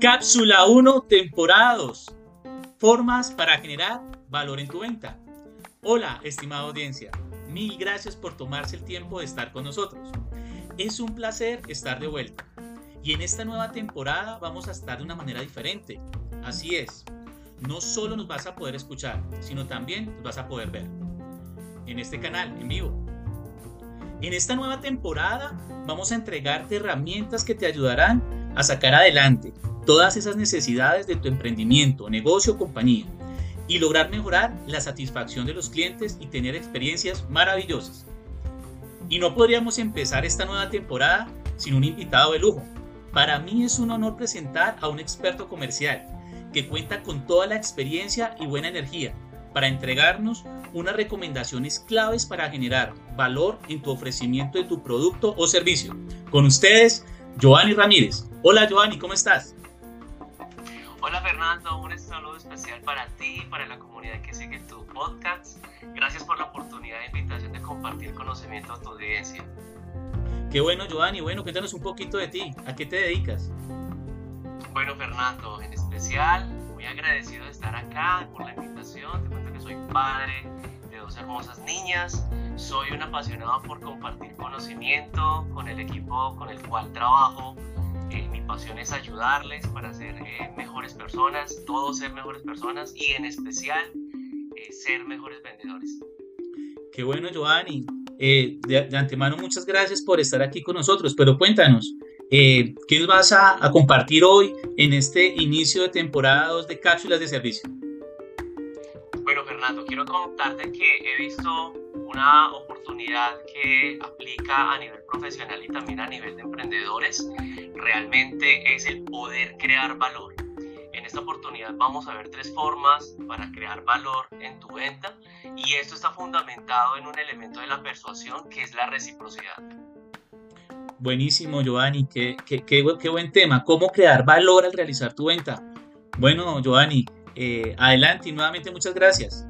Cápsula 1, temporada 2. Formas para generar valor en tu venta. Hola, estimada audiencia. Mil gracias por tomarse el tiempo de estar con nosotros. Es un placer estar de vuelta. Y en esta nueva temporada vamos a estar de una manera diferente. Así es. No solo nos vas a poder escuchar, sino también nos vas a poder ver. En este canal, en vivo. En esta nueva temporada vamos a entregarte herramientas que te ayudarán a sacar adelante todas esas necesidades de tu emprendimiento, negocio o compañía y lograr mejorar la satisfacción de los clientes y tener experiencias maravillosas. Y no podríamos empezar esta nueva temporada sin un invitado de lujo. Para mí es un honor presentar a un experto comercial que cuenta con toda la experiencia y buena energía para entregarnos unas recomendaciones claves para generar valor en tu ofrecimiento de tu producto o servicio. Con ustedes, Giovanni Ramírez. Hola Giovanni, ¿cómo estás? Hola Fernando, un saludo especial para ti y para la comunidad que sigue tu podcast. Gracias por la oportunidad de invitación de compartir conocimiento a tu audiencia. Qué bueno Giovanni, bueno, cuéntanos un poquito de ti, ¿a qué te dedicas? Bueno Fernando, en especial muy agradecido de estar acá por la invitación, te cuento que soy padre de dos hermosas niñas, soy un apasionado por compartir conocimiento con el equipo con el cual trabajo mi pasión es ayudarles para ser eh, mejores personas, todos ser mejores personas y en especial eh, ser mejores vendedores. Qué bueno, Giovanni. Eh, de, antemano, muchas gracias por estar aquí con nosotros, pero cuéntanos, ¿qué nos vas a, a, compartir hoy en este inicio de temporada 2 de cápsulas de servicio? Bueno, Fernando, quiero contarte que he visto una oportunidad que aplica a nivel profesional y también a nivel de emprendedores, realmente es el poder crear valor. En esta oportunidad vamos a ver tres formas para crear valor en tu venta y esto está fundamentado en un elemento de la persuasión que es la reciprocidad. Buenísimo, Giovanni, qué, qué, buen tema. ¿Cómo crear valor al realizar tu venta? Bueno, Giovanni, eh, adelante y nuevamente muchas gracias.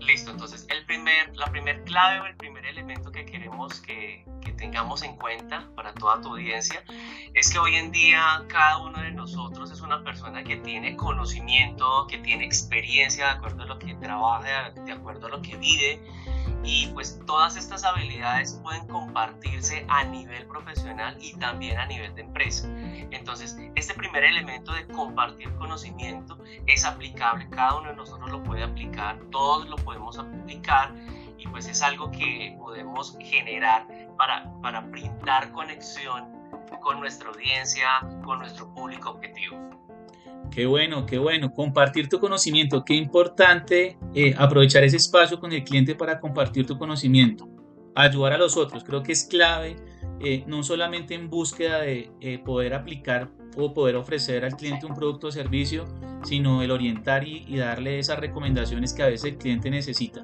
Listo, entonces el primer, la primer clave o el primer elemento que queremos que, que, tengamos en cuenta para toda tu audiencia es que hoy en día cada uno de nosotros es una persona que tiene conocimiento, que tiene experiencia de acuerdo a lo que trabaja, de acuerdo a lo que vive y pues todas estas habilidades pueden compartirse a nivel profesional y también a nivel de empresa. Entonces, este primer elemento de compartir conocimiento es aplicable, cada uno de nosotros lo puede aplicar, todos lo podemos aplicar y pues es algo que podemos generar para, para brindar conexión con nuestra audiencia, con nuestro público objetivo. Qué bueno, qué bueno. Compartir tu conocimiento. Qué importante eh, aprovechar ese espacio con el cliente para compartir tu conocimiento. Ayudar a los otros. Creo que es clave, eh, no solamente en búsqueda de eh, poder aplicar o poder ofrecer al cliente un producto o servicio, sino el orientar y, darle esas recomendaciones que a veces el cliente necesita.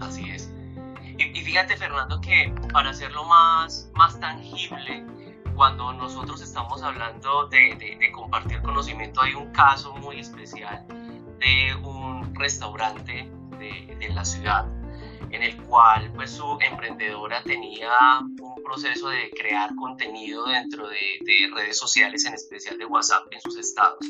Así es. Y, y fíjate, Fernando, que para hacerlo más, más tangible, cuando nosotros estamos hablando de, de, compartir conocimiento, hay un caso muy especial de un restaurante de, de, la ciudad en el cual pues su emprendedora tenía un proceso de crear contenido dentro de, redes sociales, en especial de WhatsApp en sus estados.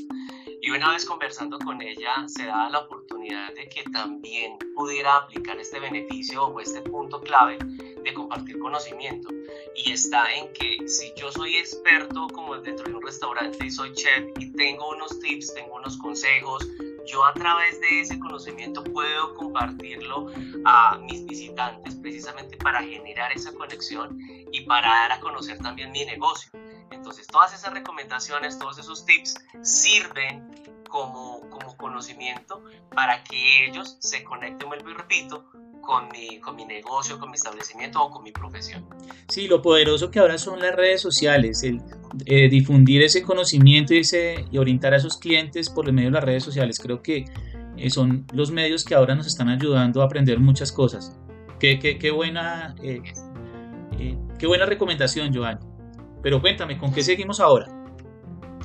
Y una vez conversando con ella, se da la oportunidad de que también pudiera aplicar este beneficio o este punto clave de compartir conocimiento y está en que si yo soy experto como dentro de un restaurante y soy chef y tengo unos tips, tengo unos consejos, yo a través de ese conocimiento puedo compartirlo a mis visitantes precisamente para generar esa conexión y para dar a conocer también mi negocio. Entonces todas esas recomendaciones, todos esos tips sirven como, como conocimiento para que ellos se conecten, vuelvo y repito, con mi, con mi negocio, con mi establecimiento o con mi profesión. Sí, lo poderoso que ahora son las redes sociales, el eh, difundir ese conocimiento y, ese, y orientar a esos clientes por el medio de las redes sociales, creo que eh, son los medios que ahora nos están ayudando a aprender muchas cosas. Qué, qué, qué buena, eh, qué buena recomendación, Joan. Pero cuéntame, ¿con qué seguimos ahora?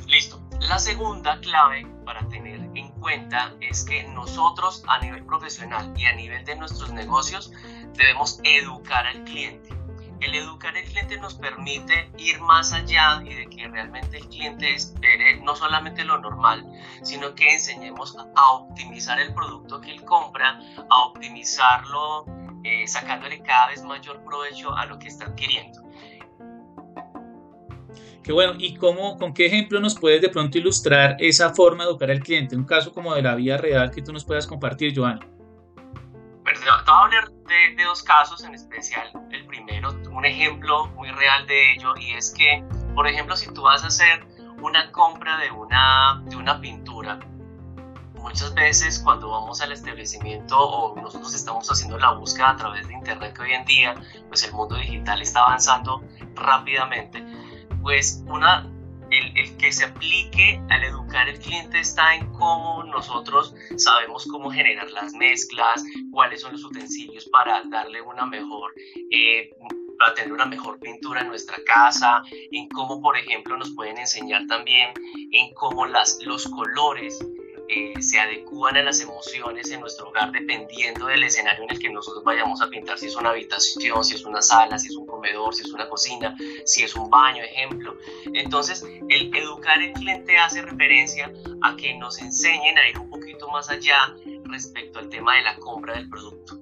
Listo. La segunda clave para tener en cuenta es que nosotros a nivel profesional y a nivel de nuestros negocios debemos educar al cliente. el educar al cliente nos permite ir más allá y de que realmente el cliente espere no solamente lo normal, sino que enseñemos a optimizar el producto que él compra, a optimizarlo eh, sacándole cada vez mayor provecho a lo que está adquiriendo. Qué bueno, ¿y cómo, con qué ejemplo nos puedes de pronto ilustrar esa forma de educar al cliente? Un caso como de la vida real que tú nos puedas compartir, Joana. Te voy a hablar de, dos casos en especial. El primero, un ejemplo muy real de ello, y es que, por ejemplo, si tú vas a hacer una compra de una, de una pintura, muchas veces cuando vamos al establecimiento o nosotros estamos haciendo la búsqueda a través de internet que hoy en día pues el mundo digital está avanzando rápidamente pues una el, que se aplique al educar al cliente está en cómo nosotros sabemos cómo generar las mezclas, cuáles son los utensilios para darle una mejor, eh, para tener una mejor pintura en nuestra casa, en cómo, por ejemplo, nos pueden enseñar también en cómo las, los colores eh, se adecúan a las emociones en nuestro hogar dependiendo del escenario en el que nosotros vayamos a pintar, si es una habitación, si es una sala, si es un comedor, si es una cocina, si es un baño, ejemplo. Entonces, el educar al cliente hace referencia a que nos enseñen a ir un poquito más allá respecto al tema de la compra del producto.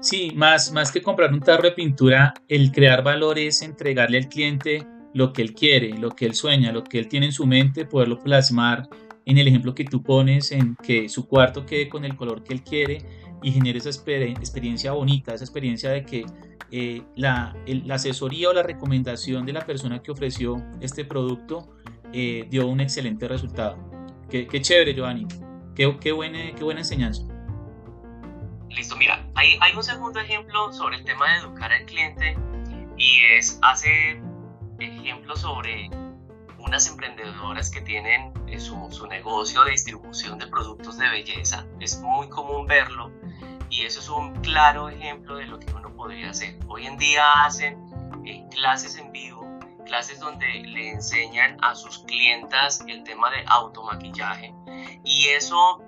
Sí, más, más que comprar un tarro de pintura, el crear valor es entregarle al cliente lo que él quiere, lo que él sueña, lo que él tiene en su mente, poderlo plasmar en el ejemplo que tú pones, en que su cuarto quede con el color que él quiere y genere esa experiencia bonita, esa experiencia de que eh, la, asesoría o la recomendación de la persona que ofreció este producto eh, dio un excelente resultado. Qué, chévere, Giovanni. Qué, qué, buena, qué buena enseñanza. Listo, mira, hay, hay un segundo ejemplo sobre el tema de educar al cliente y es hace ejemplo sobre unas emprendedoras que tienen eh, su, su, negocio de distribución de productos de belleza. Es muy común verlo y eso es un claro ejemplo de lo que uno podría hacer. Hoy en día hacen eh, clases en vivo, clases donde le enseñan a sus clientas el tema de automaquillaje y eso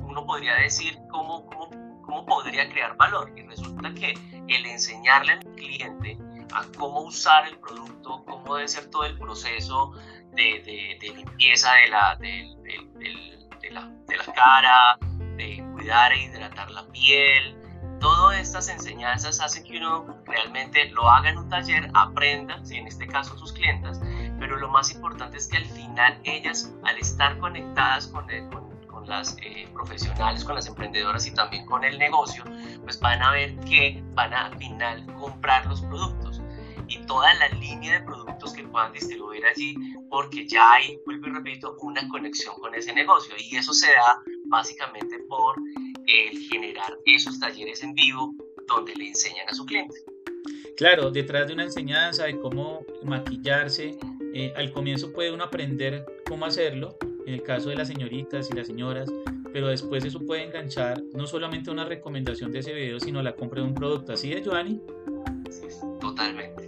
uno podría decir cómo, cómo, cómo podría crear valor y resulta que el enseñarle al cliente a cómo usar el producto, cómo debe ser todo el proceso de, limpieza de la, de, la, de la cara, de cuidar e hidratar la piel. Todas estas enseñanzas hacen que uno realmente lo haga en un taller, aprenda, en este caso sus clientas, pero lo más importante es que al final ellas, al estar conectadas con, con, las eh, profesionales, con las emprendedoras y también con el negocio, pues van a ver que van a al final comprar los productos y toda la línea de productos que puedan distribuir allí, porque ya hay, vuelvo y repito, una conexión con ese negocio. Y eso se da básicamente por el generar esos talleres en vivo donde le enseñan a su cliente. Claro, detrás de una enseñanza de cómo maquillarse, eh, al comienzo puede uno aprender cómo hacerlo, en el caso de las señoritas y las señoras, pero después eso puede enganchar no solamente una recomendación de ese video, sino la compra de un producto. ¿Así es, Giovanni? totalmente, así es.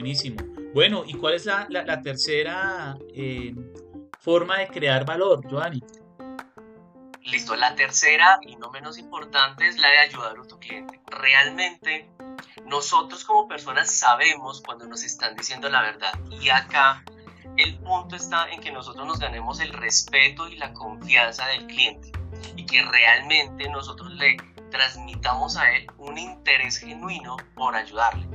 Buenísimo. Bueno, ¿y cuál es la, tercera eh, forma de crear valor, Giovanni? Listo, la tercera y no menos importante es la de ayudar a tu cliente. Realmente nosotros como personas sabemos cuando nos están diciendo la verdad y acá el punto está en que nosotros nos ganemos el respeto y la confianza del cliente y que realmente nosotros le transmitamos a él un interés genuino por ayudarle.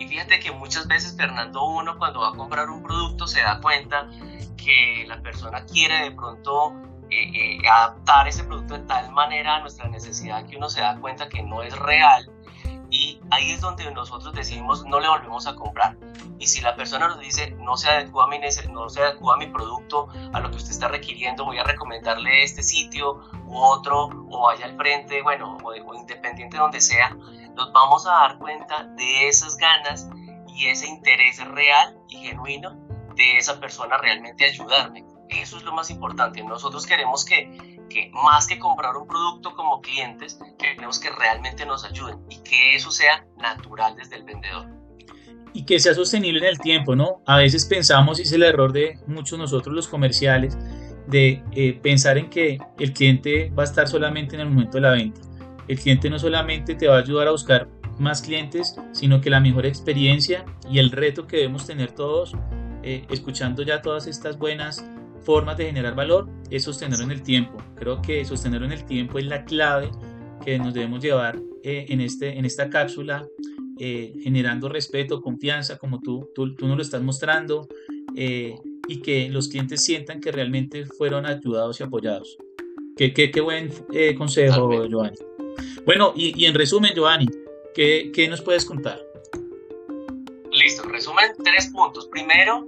Y fíjate que muchas veces Fernando uno cuando va a comprar un producto se da cuenta que la persona quiere de pronto eh, eh, adaptar ese producto de tal manera a nuestra necesidad que uno se da cuenta que no es real y ahí es donde nosotros decimos no le volvemos a comprar. Y si la persona nos dice no se adecua a mi, no se adecua a mi producto, a lo que usted está requiriendo, voy a recomendarle este sitio u otro, o vaya al frente, bueno, o, o independiente donde sea, nos vamos a dar cuenta de esas ganas y ese interés real y genuino de esa persona realmente ayudarme. Eso es lo más importante. Nosotros queremos que, que más que comprar un producto como clientes, queremos que realmente nos ayuden y que eso sea natural desde el vendedor. Y que sea sostenible en el tiempo, ¿no? A veces pensamos, y es el error de muchos nosotros los comerciales, de eh, pensar en que el cliente va a estar solamente en el momento de la venta. El cliente no solamente te va a ayudar a buscar más clientes, sino que la mejor experiencia y el reto que debemos tener todos, eh, escuchando ya todas estas buenas formas de generar valor, es sostenerlo en el tiempo. Creo que sostenerlo en el tiempo es la clave que nos debemos llevar eh, en, este, en esta cápsula, eh, generando respeto, confianza, como tú, tú, tú nos lo estás mostrando, y que los clientes sientan que realmente fueron ayudados y apoyados. Qué, qué, qué buen consejo, Giovanni. Bueno, y, en resumen, Giovanni, ¿Qué, ¿Qué, nos puedes contar? Listo, resumen tres puntos. Primero,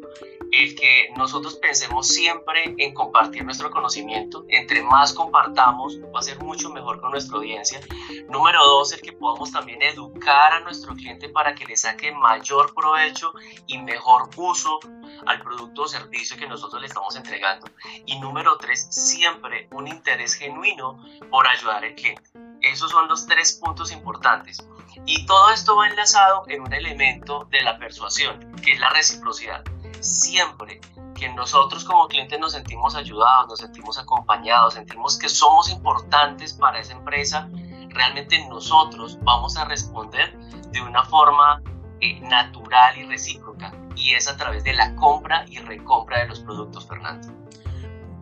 el que nosotros pensemos siempre en compartir nuestro conocimiento. Entre más compartamos, va a ser mucho mejor con nuestra audiencia. Número dos, el que podamos también educar a nuestro cliente para que le saque mayor provecho y mejor uso al producto o servicio que nosotros le estamos entregando. Y número tres, siempre un interés genuino por ayudar al cliente. Esos son los tres puntos importantes. Y todo esto va enlazado en un elemento de la persuasión, que es la reciprocidad. Siempre que nosotros como clientes nos sentimos ayudados, nos sentimos acompañados, sentimos que somos importantes para esa empresa, realmente nosotros vamos a responder de una forma eh, natural y recíproca. Y es a través de la compra y recompra de los productos, Fernando.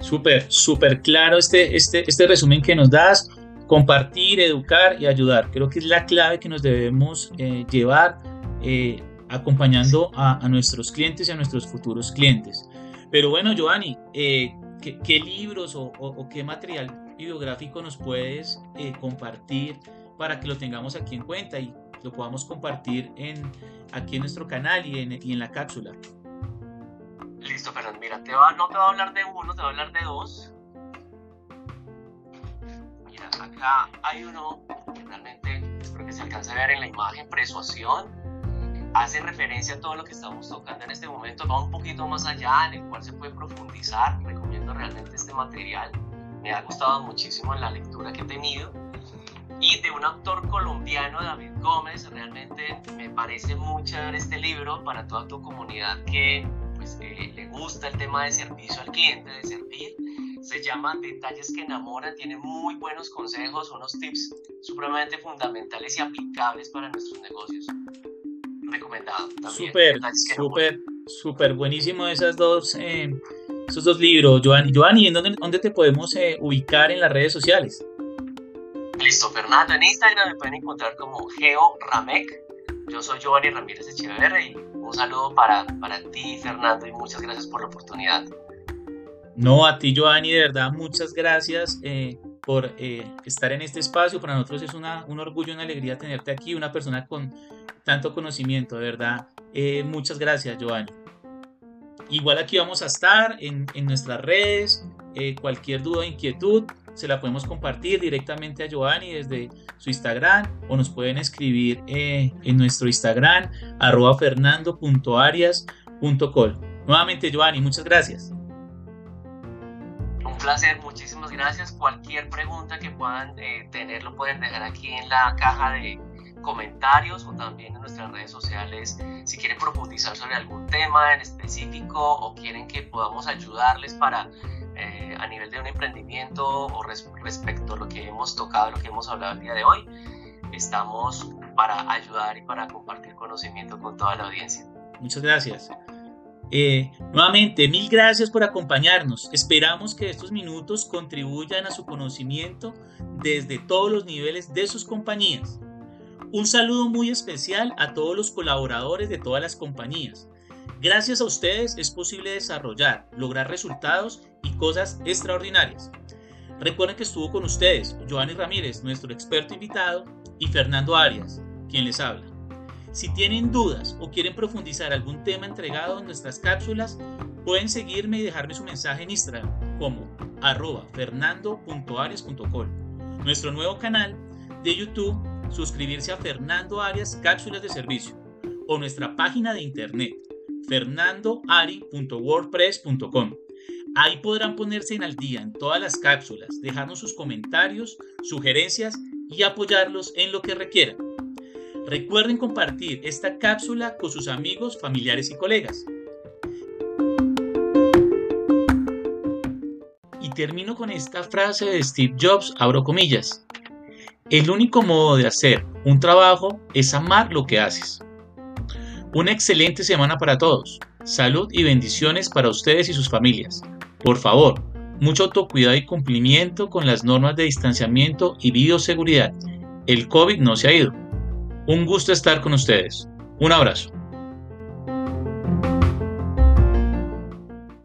Súper, súper claro este, este, este resumen que nos das compartir, educar y ayudar. Creo que es la clave que nos debemos eh, llevar eh, acompañando a, nuestros clientes y a nuestros futuros clientes. Pero bueno, Giovanni, eh, ¿qué, libros o, qué material bibliográfico nos puedes compartir para que lo tengamos aquí en cuenta y lo podamos compartir en, aquí en nuestro canal y en, y en la cápsula? Listo, Fernando. Mira, te va, no te voy a hablar de uno, te voy a hablar de dos acá hay uno que realmente espero que se alcance a ver en la imagen, persuasión. Hace referencia a todo lo que estamos tocando en este momento, va un poquito más allá, en el cual se puede profundizar. Recomiendo realmente este material. Me ha gustado muchísimo en la lectura que he tenido. Y de un autor colombiano, David Gómez, realmente me parece mucho este libro para toda tu comunidad que pues, eh, le gusta el tema de servicio al cliente, de servir se llama Detalles que enamoran, tiene muy buenos consejos, unos tips supremamente fundamentales y aplicables para nuestros negocios. Recomendado. Súper, súper, súper buenísimo esas dos, eh, esos dos libros, Giovanni. Giovanni, ¿en dónde, dónde te podemos eh, ubicar en las redes sociales? Listo, Fernando, en Instagram me pueden encontrar como Geo Ramec. Yo soy Giovanni Ramírez Echeverri y un saludo para, para ti, Fernando, y muchas gracias por la oportunidad. No, a ti, Giovanni, de verdad, muchas gracias eh, por eh, estar en este espacio. Para nosotros es una, un orgullo, una alegría tenerte aquí, una persona con tanto conocimiento, de verdad. Eh, muchas gracias, Giovanni. Igual aquí vamos a estar en, en nuestras redes. cualquier duda o inquietud se la podemos compartir directamente a Giovanni desde su Instagram o nos pueden escribir en nuestro Instagram arroba fernando.arias.col. Nuevamente, Giovanni, muchas gracias placer, muchísimas gracias. Cualquier pregunta que puedan eh, tener lo pueden dejar aquí en la caja de comentarios o también en nuestras redes sociales si quieren profundizar sobre algún tema en específico o quieren que podamos ayudarles para eh, a nivel de un emprendimiento o respecto a lo que hemos tocado, lo que hemos hablado el día de hoy. Estamos para ayudar y para compartir conocimiento con toda la audiencia. Muchas gracias. Eh, nuevamente, mil gracias por acompañarnos. Esperamos que estos minutos contribuyan a su conocimiento desde todos los niveles de sus compañías. Un saludo muy especial a todos los colaboradores de todas las compañías. Gracias a ustedes es posible desarrollar, lograr resultados y cosas extraordinarias. Recuerden que estuvo con ustedes Giovanni Ramírez, nuestro experto invitado, y Fernando Arias, quien les habla. Si tienen dudas o quieren profundizar algún tema entregado en nuestras cápsulas, pueden seguirme y dejarme su mensaje en Instagram como arroba. Nuestro nuevo canal de YouTube, suscribirse a Fernando Arias Cápsulas de Servicio o nuestra página de internet fernandoari.wordpress.com. Ahí podrán ponerse en al día en todas las cápsulas, dejarnos sus comentarios, sugerencias y apoyarlos en lo que requieran. Recuerden compartir esta cápsula con sus amigos, familiares y colegas. Y termino con esta frase de Steve Jobs, abro comillas. El único modo de hacer un trabajo es amar lo que haces. Una excelente semana para todos. Salud y bendiciones para ustedes y sus familias. Por favor, mucho autocuidado y cumplimiento con las normas de distanciamiento y bioseguridad. El COVID no se ha ido. Un gusto estar con ustedes. Un abrazo.